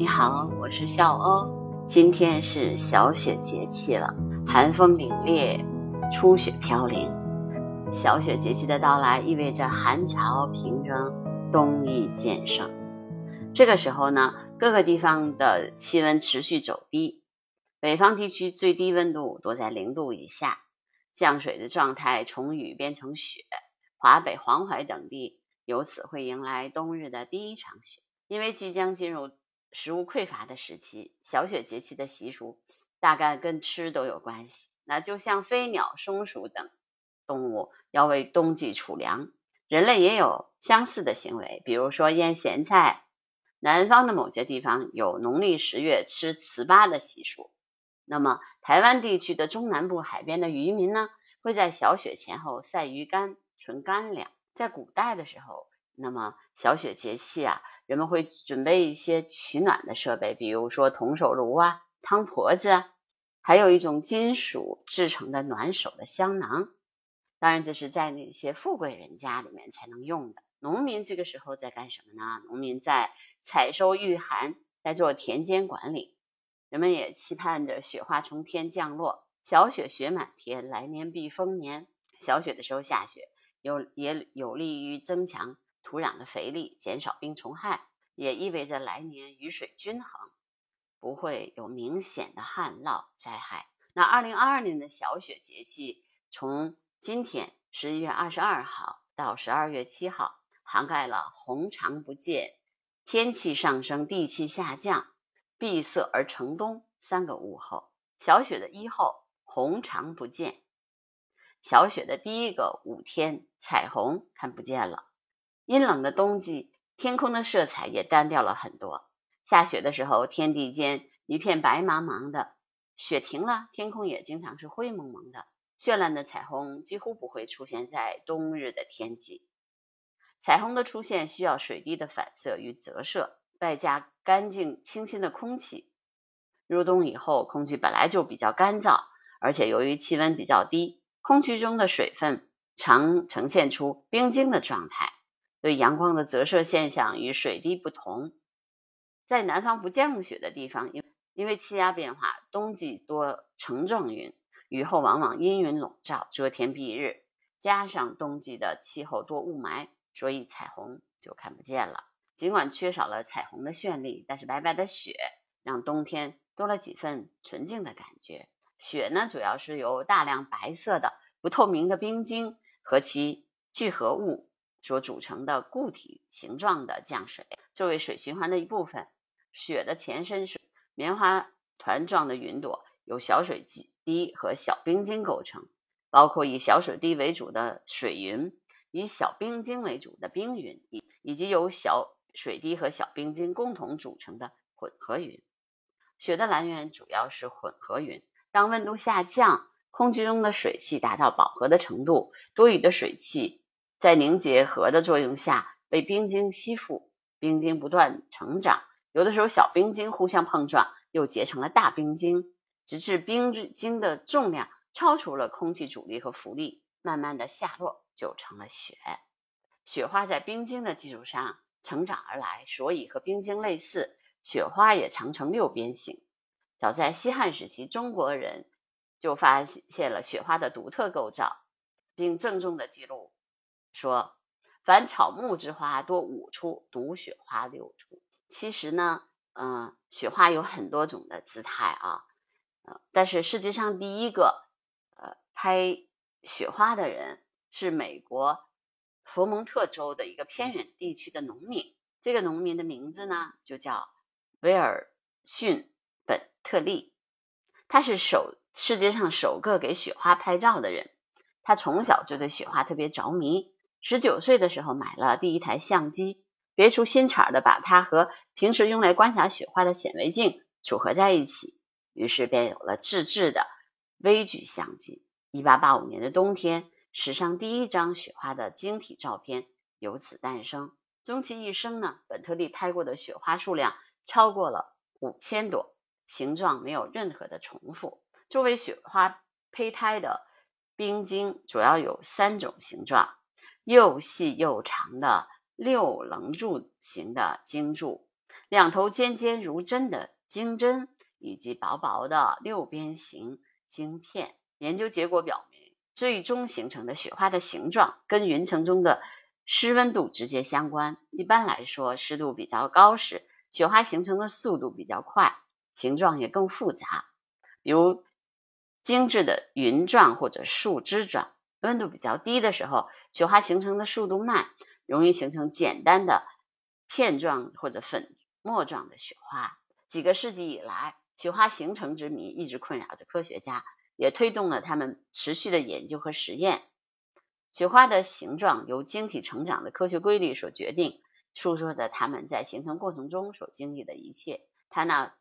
你好，我是笑欧。今天是小雪节气了，寒风凛冽，初雪飘零。小雪节气的到来，意味着寒潮平仍，冬意渐盛。这个时候呢，各个地方的气温持续走低，北方地区最低温度都在零度以下，降水的状态从雨变成雪，华北、黄淮等地由此会迎来冬日的第一场雪，因为即将进入。食物匮乏的时期，小雪节气的习俗大概跟吃都有关系。那就像飞鸟、松鼠等动物要为冬季储粮，人类也有相似的行为，比如说腌咸菜。南方的某些地方有农历十月吃糍粑的习俗。那么，台湾地区的中南部海边的渔民呢，会在小雪前后晒鱼干、存干粮。在古代的时候，那么小雪节气啊。人们会准备一些取暖的设备，比如说铜手炉啊、汤婆子啊，还有一种金属制成的暖手的香囊。当然，这是在那些富贵人家里面才能用的。农民这个时候在干什么呢？农民在采收御寒，在做田间管理。人们也期盼着雪花从天降落，小雪雪满天，来年必丰年。小雪的时候下雪，有也有利于增强。土壤的肥力，减少病虫害，也意味着来年雨水均衡，不会有明显的旱涝灾害。那二零二二年的小雪节气，从今天十一月二十二号到十二月七号，涵盖了红长不见、天气上升、地气下降、闭塞而成冬三个物候。小雪的一候，红长不见。小雪的第一个五天，彩虹看不见了。阴冷的冬季，天空的色彩也单调了很多。下雪的时候，天地间一片白茫茫的，雪停了，天空也经常是灰蒙蒙的。绚烂的彩虹几乎不会出现在冬日的天际。彩虹的出现需要水滴的反射与折射，外加干净清新的空气。入冬以后，空气本来就比较干燥，而且由于气温比较低，空气中的水分常呈现出冰晶的状态。对阳光的折射现象与水滴不同，在南方不降雪的地方，因因为气压变化，冬季多层状云，雨后往往阴云笼罩，遮天蔽日，加上冬季的气候多雾霾，所以彩虹就看不见了。尽管缺少了彩虹的绚丽，但是白白的雪让冬天多了几分纯净的感觉。雪呢，主要是由大量白色的不透明的冰晶和其聚合物。所组成的固体形状的降水，作为水循环的一部分。雪的前身是棉花团状的云朵，由小水滴和小冰晶构成，包括以小水滴为主的水云，以小冰晶为主的冰云，以以及由小水滴和小冰晶共同组成的混合云。雪的来源主要是混合云。当温度下降，空气中的水汽达到饱和的程度，多余的水汽。在凝结核的作用下，被冰晶吸附，冰晶不断成长，有的时候小冰晶互相碰撞，又结成了大冰晶，直至冰晶的重量超出了空气阻力和浮力，慢慢的下落，就成了雪。雪花在冰晶的基础上成长而来，所以和冰晶类似，雪花也常呈六边形。早在西汉时期，中国人就发现了雪花的独特构造，并郑重的记录。说，凡草木之花多五出，独雪花六出。其实呢，嗯，雪花有很多种的姿态啊，呃，但是世界上第一个呃拍雪花的人是美国佛蒙特州的一个偏远地区的农民。这个农民的名字呢，就叫威尔逊·本特利，他是首世界上首个给雪花拍照的人。他从小就对雪花特别着迷。十九岁的时候买了第一台相机，别出心裁的把它和平时用来观察雪花的显微镜组合在一起，于是便有了自制的微距相机。一八八五年的冬天，史上第一张雪花的晶体照片由此诞生。终其一生呢，本特利拍过的雪花数量超过了五千朵，形状没有任何的重复。作为雪花胚胎的冰晶主要有三种形状。又细又长的六棱柱形的晶柱，两头尖尖如针的晶针，以及薄薄的六边形晶片。研究结果表明，最终形成的雪花的形状跟云层中的湿温度直接相关。一般来说，湿度比较高时，雪花形成的速度比较快，形状也更复杂。比如精致的云状或者树枝状。温度比较低的时候，雪花形成的速度慢，容易形成简单的片状或者粉末状的雪花。几个世纪以来，雪花形成之谜一直困扰着科学家，也推动了他们持续的研究和实验。雪花的形状由晶体成长的科学规律所决定，诉说着它们在形成过程中所经历的一切。它那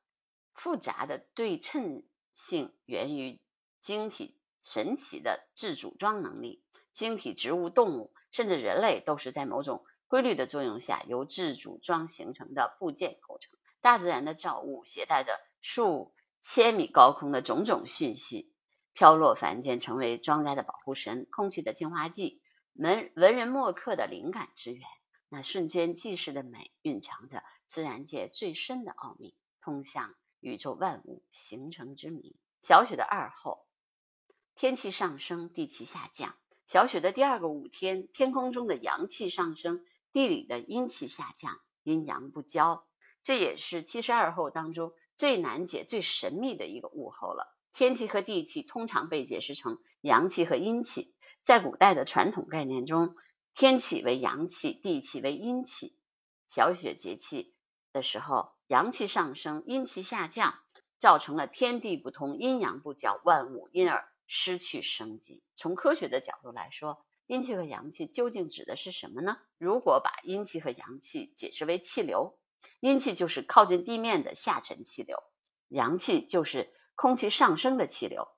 复杂的对称性源于晶体。神奇的自组装能力，晶体植物、动物甚至人类都是在某种规律的作用下由自组装形成的部件构成。大自然的造物携带着数千米高空的种种讯息，飘落凡间，成为庄稼的保护神、空气的净化剂、文文人墨客的灵感之源。那瞬间即逝的美，蕴藏着自然界最深的奥秘，通向宇宙万物形成之谜。小雪的二后。天气上升，地气下降。小雪的第二个五天，天空中的阳气上升，地里的阴气下降，阴阳不交。这也是七十二候当中最难解、最神秘的一个物候了。天气和地气通常被解释成阳气和阴气。在古代的传统概念中，天气为阳气，地气为阴气。小雪节气的时候，阳气上升，阴气下降，造成了天地不通、阴阳不交，万物因而。失去生机。从科学的角度来说，阴气和阳气究竟指的是什么呢？如果把阴气和阳气解释为气流，阴气就是靠近地面的下沉气流，阳气就是空气上升的气流。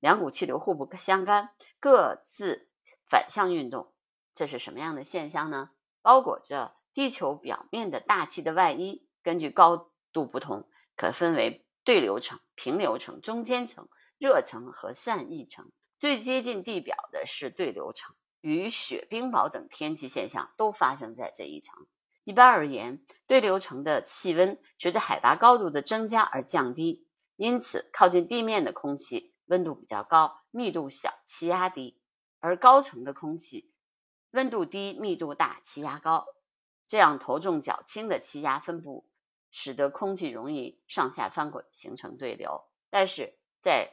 两股气流互不相干，各自反向运动。这是什么样的现象呢？包裹着地球表面的大气的外衣，根据高度不同，可分为对流层、平流层、中间层。热层和散逸层最接近地表的是对流层，雨雪冰雹等天气现象都发生在这一层。一般而言，对流层的气温随着海拔高度的增加而降低，因此靠近地面的空气温度比较高，密度小，气压低；而高层的空气温度低，密度大，气压高。这样头重脚轻的气压分布，使得空气容易上下翻滚，形成对流。但是在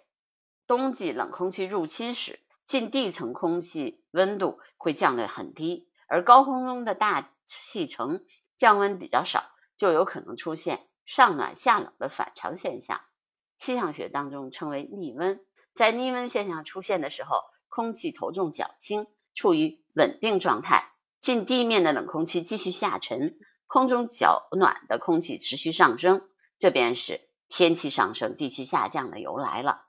冬季冷空气入侵时，近地层空气温度会降得很低，而高空中的大气层降温比较少，就有可能出现上暖下冷的反常现象。气象学当中称为逆温。在逆温现象出现的时候，空气头重脚轻，处于稳定状态，近地面的冷空气继续下沉，空中较暖的空气持续上升，这便是天气上升、地气下降的由来了。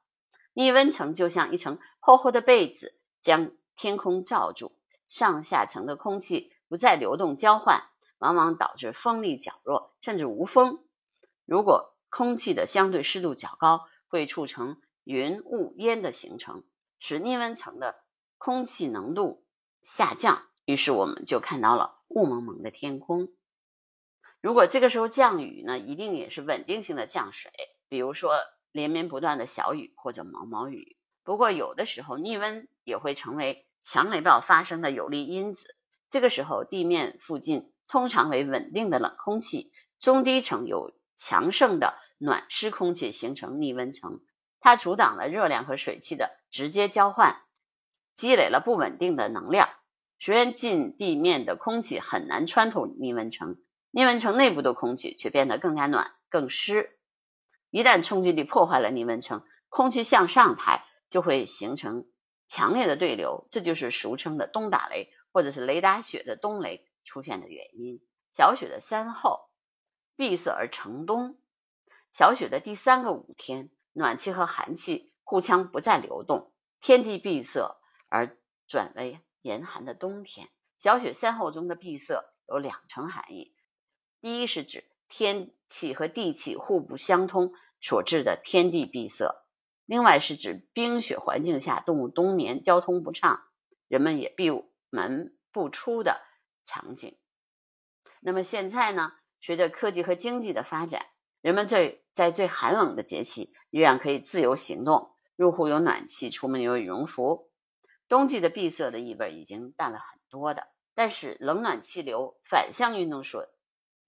逆温层就像一层厚厚的被子，将天空罩住，上下层的空气不再流动交换，往往导致风力较弱，甚至无风。如果空气的相对湿度较高，会促成云雾烟的形成，使逆温层的空气浓度下降，于是我们就看到了雾蒙蒙的天空。如果这个时候降雨呢，一定也是稳定性的降水，比如说。连绵不断的小雨或者毛毛雨，不过有的时候逆温也会成为强雷暴发生的有利因子。这个时候，地面附近通常为稳定的冷空气，中低层有强盛的暖湿空气形成逆温层，它阻挡了热量和水汽的直接交换，积累了不稳定的能量。虽然近地面的空气很难穿透逆温层，逆温层内部的空气却变得更加暖、更湿。一旦冲击力破坏了逆温层，空气向上抬，就会形成强烈的对流，这就是俗称的冬打雷或者是雷打雪的冬雷出现的原因。小雪的三后，闭塞而成冬。小雪的第三个五天，暖气和寒气互相不再流动，天地闭塞而转为严寒的冬天。小雪三后中的闭塞有两层含义，第一是指天气和地气互不相通。所致的天地闭塞，另外是指冰雪环境下动物冬眠、交通不畅，人们也闭门不出的场景。那么现在呢？随着科技和经济的发展，人们最在最寒冷的节气依然可以自由行动，入户有暖气，出门有羽绒服。冬季的闭塞的意味已经淡了很多的，但是冷暖气流反向运动所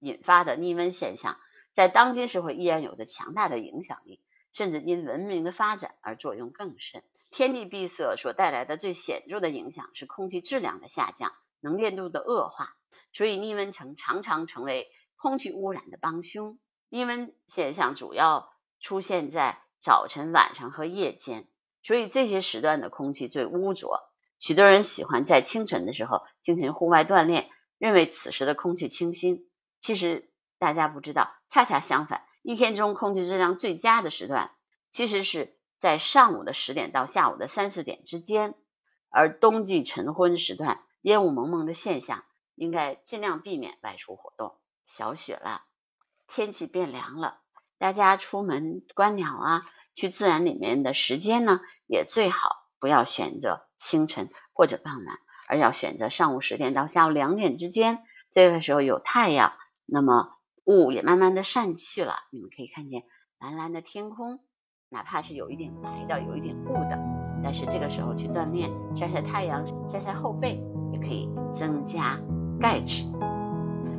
引发的逆温现象，在当今社会依然有着强大的影响力，甚至因文明的发展而作用更甚。天地闭塞所带来的最显著的影响是空气质量的下降、能见度的恶化，所以逆温层常常成为空气污染的帮凶。逆温现象主要出现在早晨、晚上和夜间，所以这些时段的空气最污浊。许多人喜欢在清晨的时候进行户外锻炼，认为此时的空气清新。其实大家不知道，恰恰相反，一天中空气质量最佳的时段其实是在上午的十点到下午的三四点之间。而冬季晨昏时段，烟雾蒙蒙的现象，应该尽量避免外出活动。小雪了，天气变凉了，大家出门观鸟啊，去自然里面的时间呢，也最好。不要选择清晨或者傍晚，而要选择上午十点到下午两点之间。这个时候有太阳，那么雾也慢慢的散去了。你们可以看见蓝蓝的天空，哪怕是有一点白的，有一点雾的，但是这个时候去锻炼，晒晒太阳，晒晒后背，也可以增加钙质，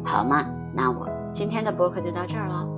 好吗？那我今天的播客就到这儿了。